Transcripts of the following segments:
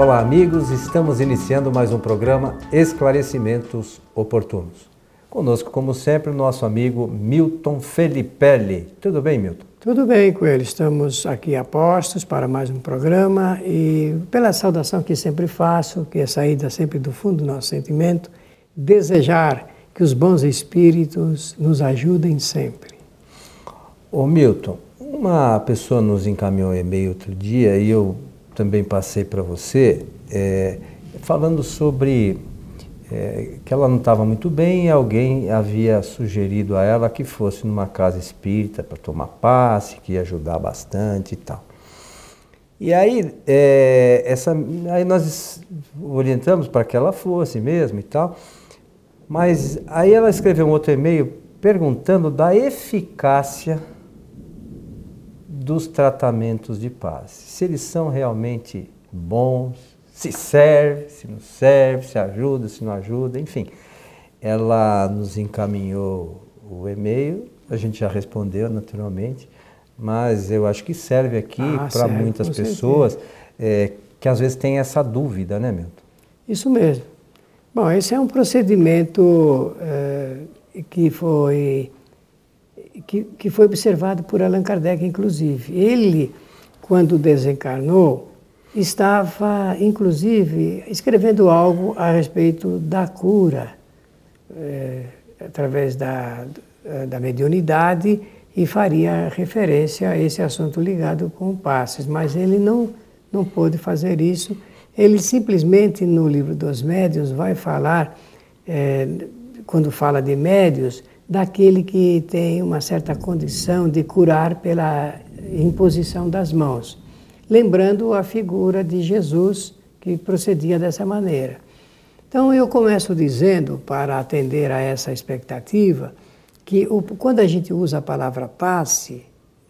Olá, amigos. Estamos iniciando mais um programa Esclarecimentos Oportunos. Conosco, como sempre, o nosso amigo Milton Felipelli. Tudo bem, Milton? Tudo bem, Coelho. Estamos aqui a postos para mais um programa e pela saudação que sempre faço, que é saída sempre do fundo do nosso sentimento, desejar que os bons espíritos nos ajudem sempre. Ô Milton, uma pessoa nos encaminhou um e-mail outro dia e eu também passei para você, é, falando sobre é, que ela não estava muito bem e alguém havia sugerido a ela que fosse numa casa espírita para tomar passe, que ia ajudar bastante e tal. E aí, é, essa, aí nós orientamos para que ela fosse mesmo e tal, mas aí ela escreveu um outro e-mail perguntando da eficácia dos tratamentos de paz. Se eles são realmente bons, se serve, se não serve, se ajuda, se não ajuda, enfim. Ela nos encaminhou o e-mail, a gente já respondeu naturalmente, mas eu acho que serve aqui ah, para muitas pessoas é, que às vezes têm essa dúvida, né, Milton? Isso mesmo. Bom, esse é um procedimento é, que foi que, que foi observado por Allan Kardec, inclusive. Ele, quando desencarnou, estava, inclusive, escrevendo algo a respeito da cura, é, através da, da mediunidade, e faria referência a esse assunto ligado com passes, mas ele não, não pôde fazer isso. Ele simplesmente, no livro dos médios, vai falar, é, quando fala de médios, daquele que tem uma certa condição de curar pela imposição das mãos. Lembrando a figura de Jesus que procedia dessa maneira. Então eu começo dizendo, para atender a essa expectativa, que o, quando a gente usa a palavra passe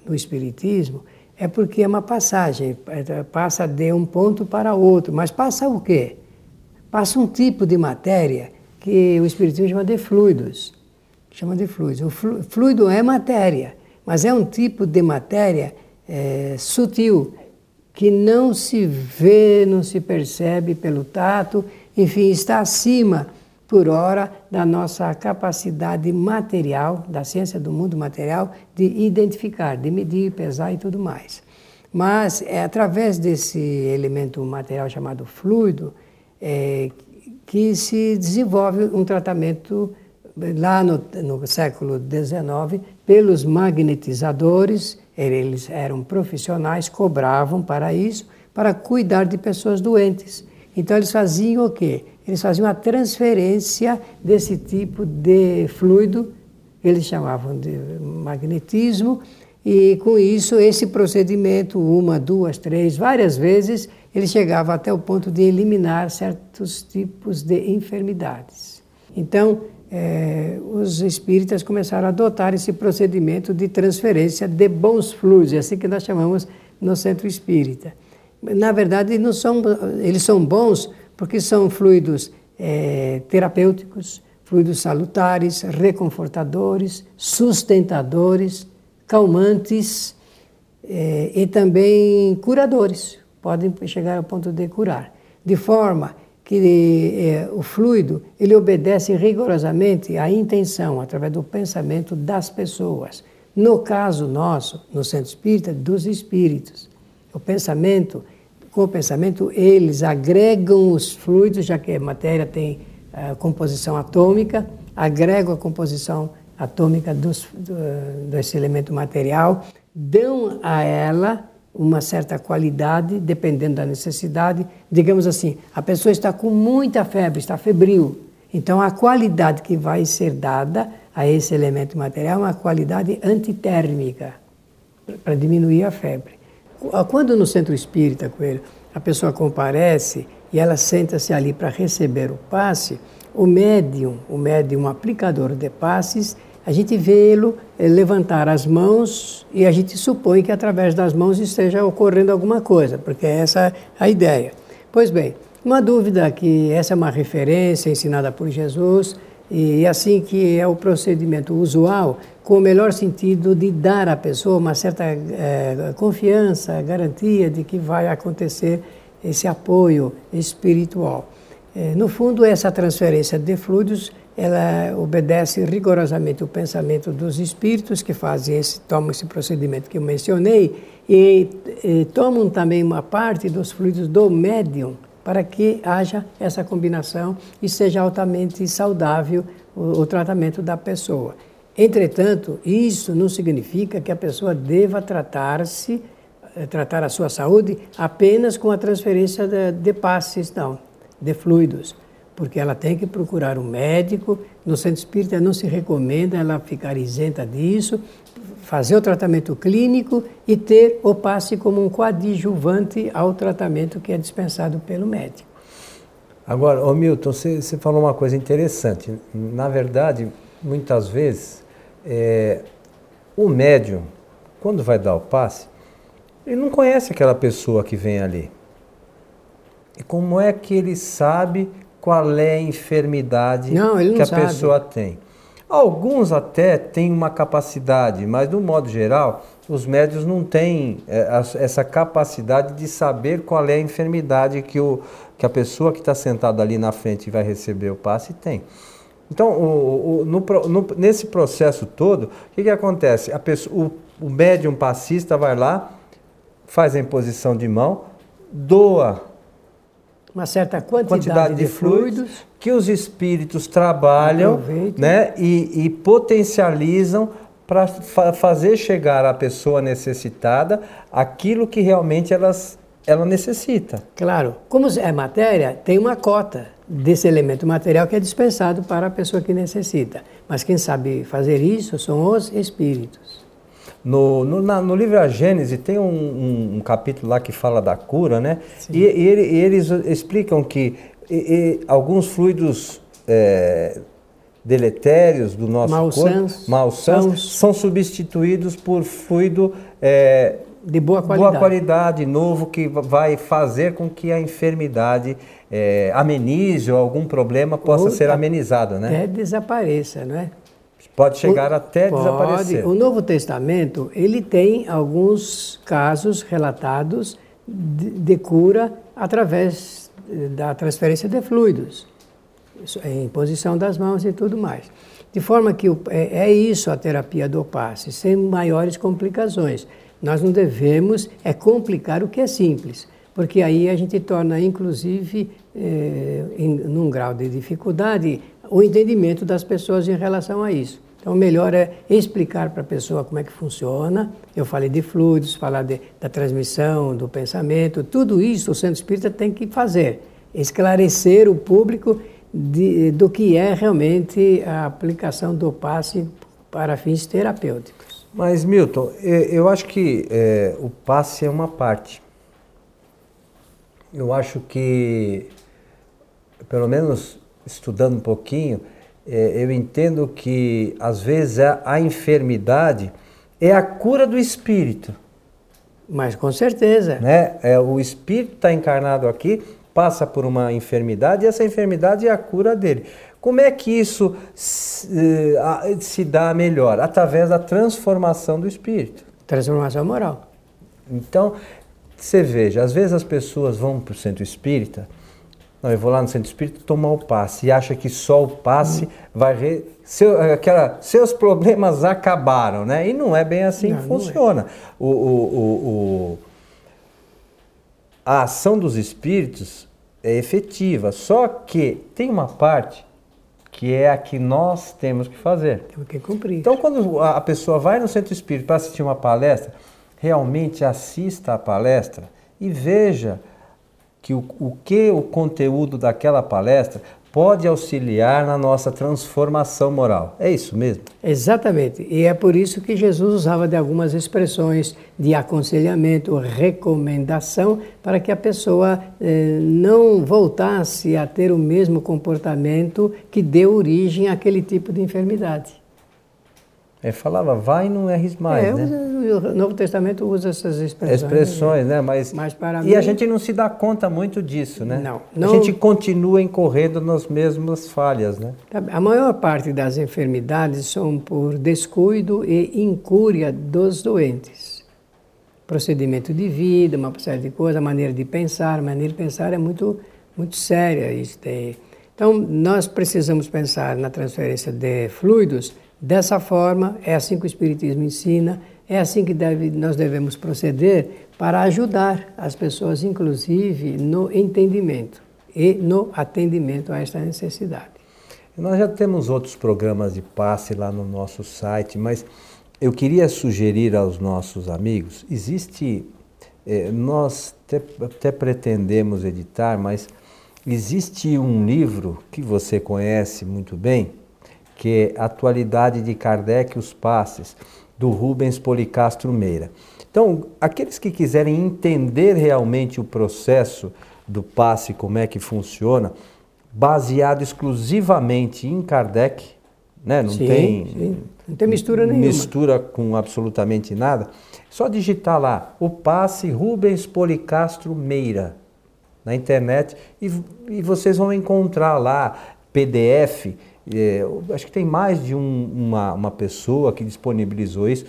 no Espiritismo, é porque é uma passagem, é, passa de um ponto para outro. Mas passa o quê? Passa um tipo de matéria que o Espiritismo chama de fluidos chama de fluido. O fluido é matéria, mas é um tipo de matéria é, sutil, que não se vê, não se percebe pelo tato, enfim, está acima, por hora, da nossa capacidade material, da ciência do mundo material, de identificar, de medir, pesar e tudo mais. Mas é através desse elemento material chamado fluido é, que se desenvolve um tratamento lá no, no século XIX, pelos magnetizadores, eles eram profissionais, cobravam para isso, para cuidar de pessoas doentes. Então eles faziam o quê? Eles faziam a transferência desse tipo de fluido, eles chamavam de magnetismo, e com isso, esse procedimento, uma, duas, três, várias vezes, ele chegava até o ponto de eliminar certos tipos de enfermidades. Então, é, os espíritas começaram a adotar esse procedimento de transferência de bons fluidos, é assim que nós chamamos no centro espírita. Na verdade, não são, eles são bons porque são fluidos é, terapêuticos, fluidos salutares, reconfortadores, sustentadores, calmantes é, e também curadores. Podem chegar ao ponto de curar. De forma que é, o fluido ele obedece rigorosamente à intenção, através do pensamento das pessoas. No caso nosso, no centro espírita, dos espíritos. O pensamento, com o pensamento, eles agregam os fluidos, já que a matéria tem a composição atômica, agregam a composição atômica dos, do, desse elemento material, dão a ela uma certa qualidade, dependendo da necessidade. Digamos assim, a pessoa está com muita febre, está febril. Então, a qualidade que vai ser dada a esse elemento material é uma qualidade antitérmica, para diminuir a febre. Quando no centro espírita, Coelho, a pessoa comparece e ela senta-se ali para receber o passe, o médium, o médium aplicador de passes, a gente vê-lo eh, levantar as mãos e a gente supõe que através das mãos esteja ocorrendo alguma coisa, porque essa é a ideia. Pois bem, uma dúvida que essa é uma referência ensinada por Jesus e assim que é o procedimento usual, com o melhor sentido de dar à pessoa uma certa é, confiança, garantia de que vai acontecer esse apoio espiritual. É, no fundo, essa transferência de fluidos ela obedece rigorosamente o pensamento dos espíritos que fazem esse, tomam esse procedimento que eu mencionei e, e tomam também uma parte dos fluidos do médium para que haja essa combinação e seja altamente saudável o, o tratamento da pessoa. Entretanto, isso não significa que a pessoa deva tratar-se, eh, tratar a sua saúde apenas com a transferência de, de passes, não, de fluidos porque ela tem que procurar um médico. No centro espírita não se recomenda ela ficar isenta disso, fazer o tratamento clínico e ter o passe como um coadjuvante ao tratamento que é dispensado pelo médico. Agora, ô Milton, você, você falou uma coisa interessante. Na verdade, muitas vezes, é, o médium, quando vai dar o passe, ele não conhece aquela pessoa que vem ali. E como é que ele sabe qual é a enfermidade não, que a sabe. pessoa tem. Alguns até têm uma capacidade, mas no modo geral, os médios não têm é, essa capacidade de saber qual é a enfermidade que, o, que a pessoa que está sentada ali na frente e vai receber o passe tem. Então, o, o, no, no, nesse processo todo, o que, que acontece? A pessoa, o, o médium passista vai lá, faz a imposição de mão, doa uma certa quantidade, quantidade de, de fluidos, fluidos, que os espíritos trabalham né, e, e potencializam para fa fazer chegar à pessoa necessitada aquilo que realmente elas, ela necessita. Claro, como é matéria, tem uma cota desse elemento material que é dispensado para a pessoa que necessita. Mas quem sabe fazer isso são os espíritos. No, no, na, no livro A Gênese tem um, um, um, capítulo lá que fala da cura, né? E, e, ele, e, eles explicam que e, alguns fluidos é, deletérios do nosso corpo, malsãos, são substituídos por fluido é, de boa qualidade. boa qualidade, novo, que vai fazer com que a enfermidade é, amenize ou algum problema possa ou ser amenizado, né? Até desapareça, não é? Pode chegar o, até pode. desaparecer. O Novo Testamento ele tem alguns casos relatados de, de cura através da transferência de fluidos, em posição das mãos e tudo mais. De forma que é, é isso a terapia do passe, sem maiores complicações. Nós não devemos é complicar o que é simples, porque aí a gente torna, inclusive, é, em, num grau de dificuldade, o entendimento das pessoas em relação a isso. Então, o melhor é explicar para a pessoa como é que funciona. Eu falei de fluidos, falar de, da transmissão, do pensamento, tudo isso o centro espírita tem que fazer. Esclarecer o público de, do que é realmente a aplicação do passe para fins terapêuticos. Mas, Milton, eu acho que é, o passe é uma parte. Eu acho que, pelo menos estudando um pouquinho, é, eu entendo que às vezes a, enfermidade é a cura do espírito. Mas com certeza. Né? É, o espírito está encarnado aqui, passa por uma enfermidade e essa enfermidade é a cura dele. Como é que isso se, eh, se dá melhor? Através da transformação do espírito. Transformação moral. Então, você veja, às vezes as pessoas vão para o centro espírita não, eu vou lá no centro espírita tomar o passe e acha que só o passe hum. vai re... Seu, aquela, seus problemas acabaram, né? E não é bem assim não, que funciona. É. O, o, o, a ação dos espíritos é efetiva, só que tem uma parte que é a que nós temos que fazer. Temos que cumprir. Então, quando a pessoa vai no centro espírita para assistir uma palestra, realmente assista a palestra e veja que o, o que o conteúdo daquela palestra pode auxiliar na nossa transformação moral. É isso mesmo? Exatamente. E é por isso que Jesus usava de algumas expressões de aconselhamento, recomendação, para que a pessoa eh, não voltasse a ter o mesmo comportamento que deu origem àquele tipo de enfermidade. Ele falava, vai e não erres mais, é, né? O Novo Testamento usa essas expressões. Expressões, né? Mas, Mas para e mim... a gente não se dá conta muito disso, né? Não, não. A gente continua incorrendo nas mesmas falhas, né? A maior parte das enfermidades são por descuido e incúria dos doentes. procedimento de vida, uma série de coisas, a maneira de pensar, a maneira de pensar é muito, muito séria. Isso tem... Então, nós precisamos pensar na transferência de fluidos dessa forma, é assim que o Espiritismo ensina, é assim que deve, nós devemos proceder para ajudar as pessoas, inclusive, no entendimento e no atendimento a esta necessidade. Nós já temos outros programas de passe lá no nosso site, mas eu queria sugerir aos nossos amigos: existe, eh, nós até, até pretendemos editar, mas existe um livro que você conhece muito bem, que é Atualidade de Kardec e os Passes, do Rubens Policastro Meira. Então, aqueles que quiserem entender realmente o processo do passe, como é que funciona, baseado exclusivamente em Kardec, né? não, sim, tem, sim. não tem mistura nenhuma. Mistura com absolutamente nada. Só digitar lá, o passe Rubens Policastro Meira, na internet, e, e vocês vão encontrar lá PDF. É, acho que tem mais de um, uma, uma pessoa que disponibilizou isso.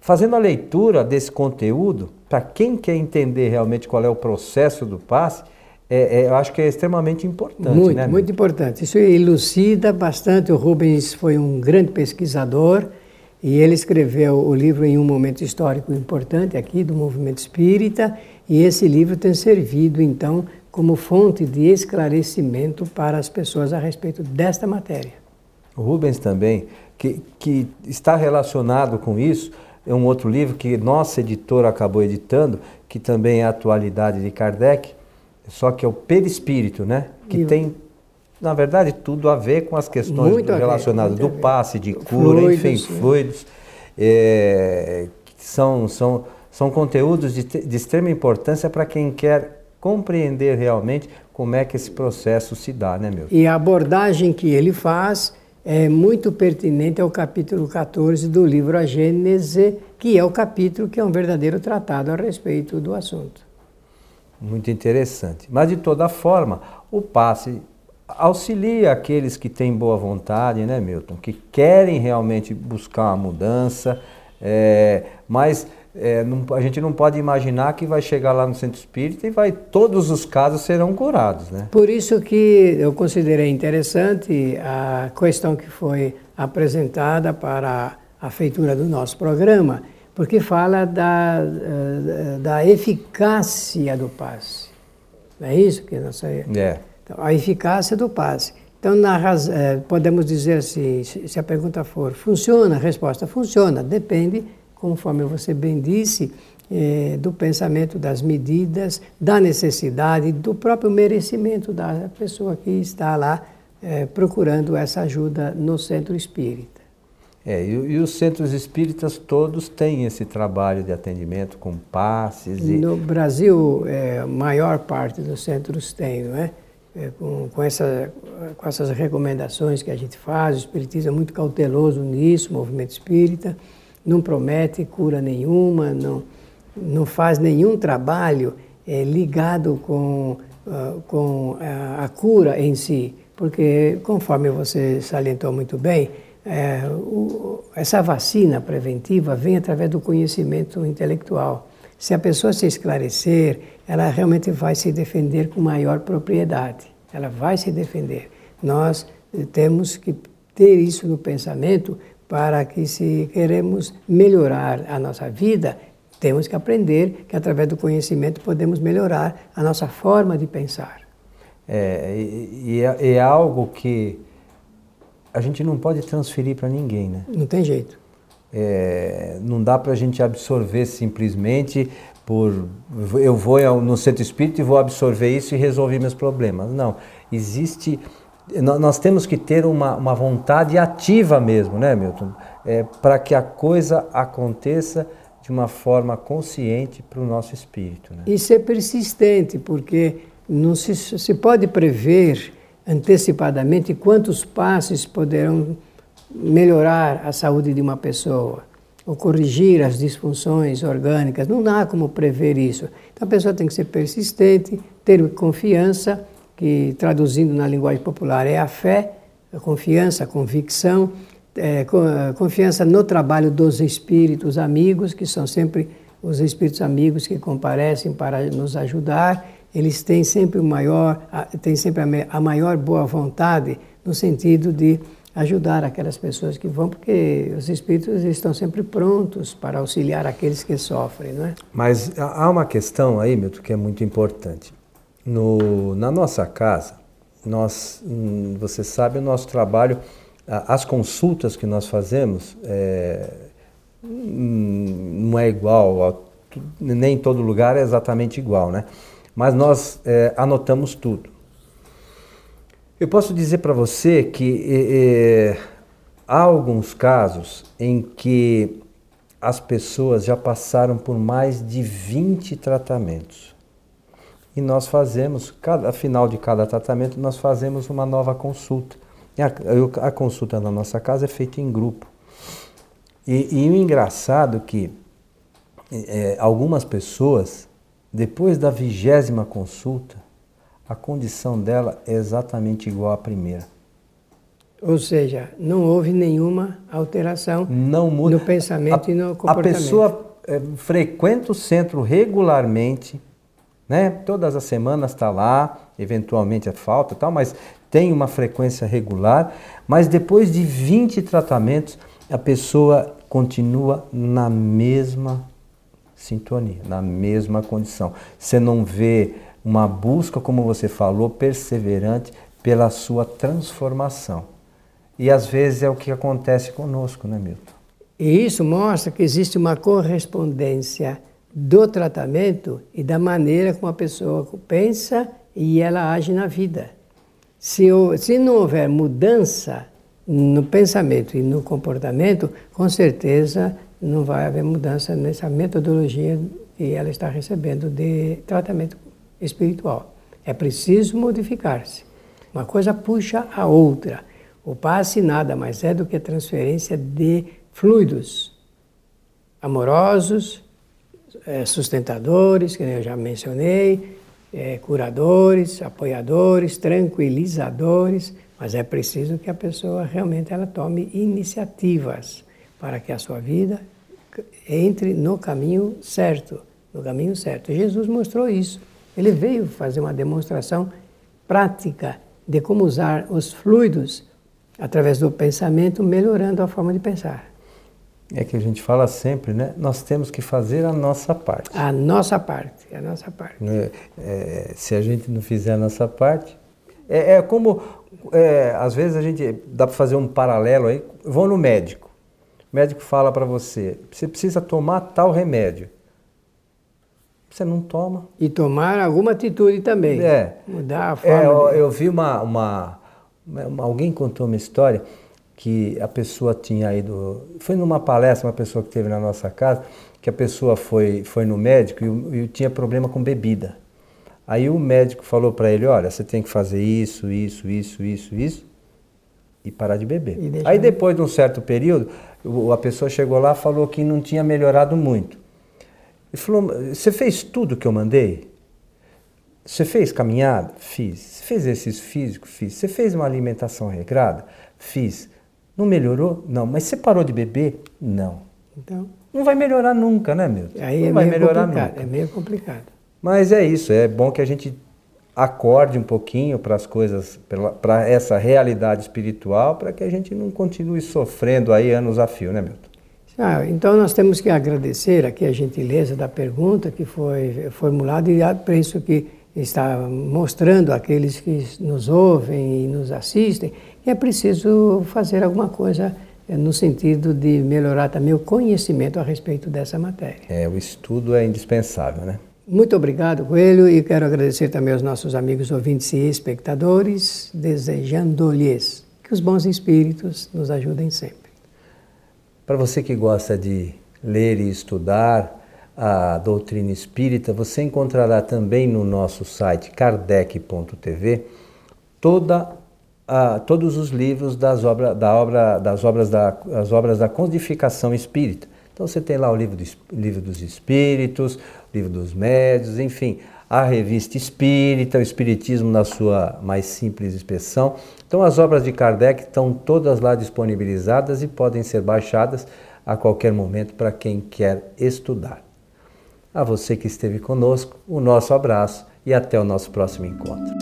Fazendo a leitura desse conteúdo, para quem quer entender realmente qual é o processo do passe, é, é, eu acho que é extremamente importante. Muito, né, muito importante. Isso elucida bastante. O Rubens foi um grande pesquisador e ele escreveu o livro em um momento histórico importante aqui do movimento espírita. E esse livro tem servido, então, como fonte de esclarecimento para as pessoas a respeito desta matéria. O Rubens também, que, que está relacionado com isso, é um outro livro que nossa editora acabou editando, que também é a atualidade de Kardec só que é o perispírito, né? Que e tem, na verdade, tudo a ver com as questões relacionadas do passe, de cura, fluidos, enfim, sim. fluidos. É, são, são, são conteúdos de, de extrema importância para quem quer compreender realmente como é que esse processo se dá, né, meu? E a abordagem que ele faz é muito pertinente ao capítulo 14 do livro A Gênese, que é o capítulo que é um verdadeiro tratado a respeito do assunto muito interessante. Mas de toda forma, o passe auxilia aqueles que têm boa vontade, né, Milton? Que querem realmente buscar uma mudança, é, mas é, não, a gente não pode imaginar que vai chegar lá no centro espírita e vai todos os casos serão curados, né? Por isso que eu considerei interessante a questão que foi apresentada para a feitura do nosso programa porque fala da, eh, da eficácia do passe. Não é isso que nós é. Então, a eficácia do passe. Então, na, eh, podemos dizer assim, se a pergunta for, funciona? A resposta, funciona. Depende, conforme você bem disse, eh, do pensamento, das medidas, da necessidade, do próprio merecimento da pessoa que está lá procurando essa ajuda no centro espírita. É, e, e, os centros espíritas todos têm esse trabalho de atendimento com passes. E... No Brasil, é, a maior parte dos centros tem, não é? é com, com, essa, com essas recomendações que a gente faz, o Espiritismo é muito cauteloso nisso, o movimento espírita, não promete cura nenhuma, não, não faz nenhum trabalho é, ligado com, uh, com a, a cura em si, porque, conforme você salientou muito bem, é, o, essa vacina preventiva vem através do conhecimento intelectual. Se a pessoa se esclarecer, ela realmente vai se defender com maior propriedade. Ela vai se defender. Nós temos que ter isso no pensamento para que, se queremos melhorar a nossa vida, temos que aprender que através do conhecimento podemos melhorar a nossa forma de pensar. É, e, é, é algo que a gente não pode transferir para ninguém, né? Não tem jeito. É, não dá para a gente absorver simplesmente por eu vou no centro espírita e vou absorver isso e resolver meus problemas. Não, existe nós temos que ter uma, uma vontade ativa mesmo, né, Milton? É, para que a coisa aconteça de uma forma consciente para o nosso espírito. Né? E ser persistente, porque não se, se pode prever antecipadamente quantos passos poderão melhorar a saúde de uma pessoa ou corrigir as disfunções orgânicas. Não dá como prever isso. Então a pessoa tem que ser persistente, ter confiança, que traduzindo na linguagem popular é a fé, a confiança, a convicção, é, confiança no trabalho dos espíritos amigos, que são sempre os espíritos amigos que comparecem para nos ajudar, eles têm sempre o maior, têm sempre a maior boa vontade no sentido de ajudar aquelas pessoas que vão, porque os espíritos estão sempre prontos para auxiliar aqueles que sofrem, não é? Mas há uma questão aí, Milton, que é muito importante. No, na nossa casa, nós, hum, você sabe, o nosso trabalho, as consultas que nós fazemos, é, hum, não é igual, nem em todo lugar é exatamente igual, né? Mas nós é, anotamos tudo. Eu posso dizer para você que é, há alguns casos em que as pessoas já passaram por mais de 20 tratamentos. E nós fazemos, cada final de cada tratamento, nós fazemos uma nova consulta. A, a consulta na nossa casa é feita em grupo. E, e o engraçado é que é, algumas pessoas, depois da vigésima consulta, a condição dela é exatamente igual à primeira. Ou seja, não houve nenhuma alteração no pensamento a, e no comportamento. A pessoa é, frequenta o centro regularmente, né? todas as semanas está lá, eventualmente é falta tal, mas tem uma frequência regular, mas depois de 20 tratamentos, a pessoa continua na mesma sintonia, na mesma condição. Você não vê uma busca, como você falou, perseverante pela sua transformação. E às vezes é o que acontece conosco, né, Milton? E isso mostra que existe uma correspondência do tratamento e da maneira como a pessoa pensa e ela age na vida. Se, se não houver mudança no pensamento e no comportamento, com certeza não vai haver mudança nessa metodologia que ela está recebendo de tratamento espiritual. É preciso modificar-se. Uma coisa puxa a outra. O passe nada mais é do que transferência de fluidos amorosos, sustentadores, que eu já mencionei, é, curadores, apoiadores, tranquilizadores, mas é preciso que a pessoa realmente ela tome iniciativas para que a sua vida entre no caminho certo, no caminho certo. Jesus mostrou isso. Ele veio fazer uma demonstração prática de como usar os fluidos através do pensamento, melhorando a forma de pensar. É que a gente fala sempre, né? Nós temos que fazer a nossa parte. A nossa parte, a nossa parte. É, é, se a gente não fizer a nossa parte, é, é como é, às vezes a gente dá para fazer um paralelo aí. Vão no médico, o médico fala para você, você precisa tomar tal remédio você não toma. E tomar alguma atitude também. É. Mudar a é, forma. É, eu, de... eu, vi uma, uma, uma, Alguém contou uma história que a pessoa tinha ido. Foi numa palestra, uma pessoa que teve na nossa casa, que a pessoa foi, foi no médico e, e tinha problema com bebida. Aí o médico falou para ele: olha, você tem que fazer isso, isso, isso, isso, isso e parar de beber. Aí depois de um certo período, a pessoa chegou lá e falou que não tinha melhorado muito. Ele falou: Você fez tudo que eu mandei? Você fez caminhada? Fiz. Você fez exercício físico? Fiz. Você fez uma alimentação regrada? Fiz. Não melhorou? Não. Mas você parou de beber? Não. Então. Não vai melhorar nunca, né, Milton? Aí não é vai melhorar nunca. É meio complicado. Mas é isso. É bom que a gente acorde um pouquinho para as coisas, para essa realidade espiritual, para que a gente não continue sofrendo aí anos a fio, né, Milton? Ah, então nós temos que agradecer aqui a gentileza da pergunta que foi formulada e por isso que está mostrando àqueles que nos ouvem e nos assistem que é preciso fazer alguma coisa eh, no sentido de melhorar também o conhecimento a respeito dessa matéria. É, o estudo é indispensável, né? Muito obrigado, Coelho, e quero agradecer também aos nossos amigos ouvintes e espectadores, desejando-lhes que os bons espíritos nos ajudem sempre. Para você que gosta de ler e estudar a doutrina espírita, você encontrará também no nosso site kardec.tv toda todos os livros das, obra, da obra, das obras da, das obras da codificação espírita. Então você tem lá o livro, do, livro dos espíritos, livro dos médios, enfim, a revista espírita, o espiritismo na sua mais simples expressão. Então as obras de Kardec estão todas lá disponibilizadas e podem ser baixadas a qualquer momento para quem quer estudar. A você que esteve conosco, o nosso abraço e até o nosso próximo encontro.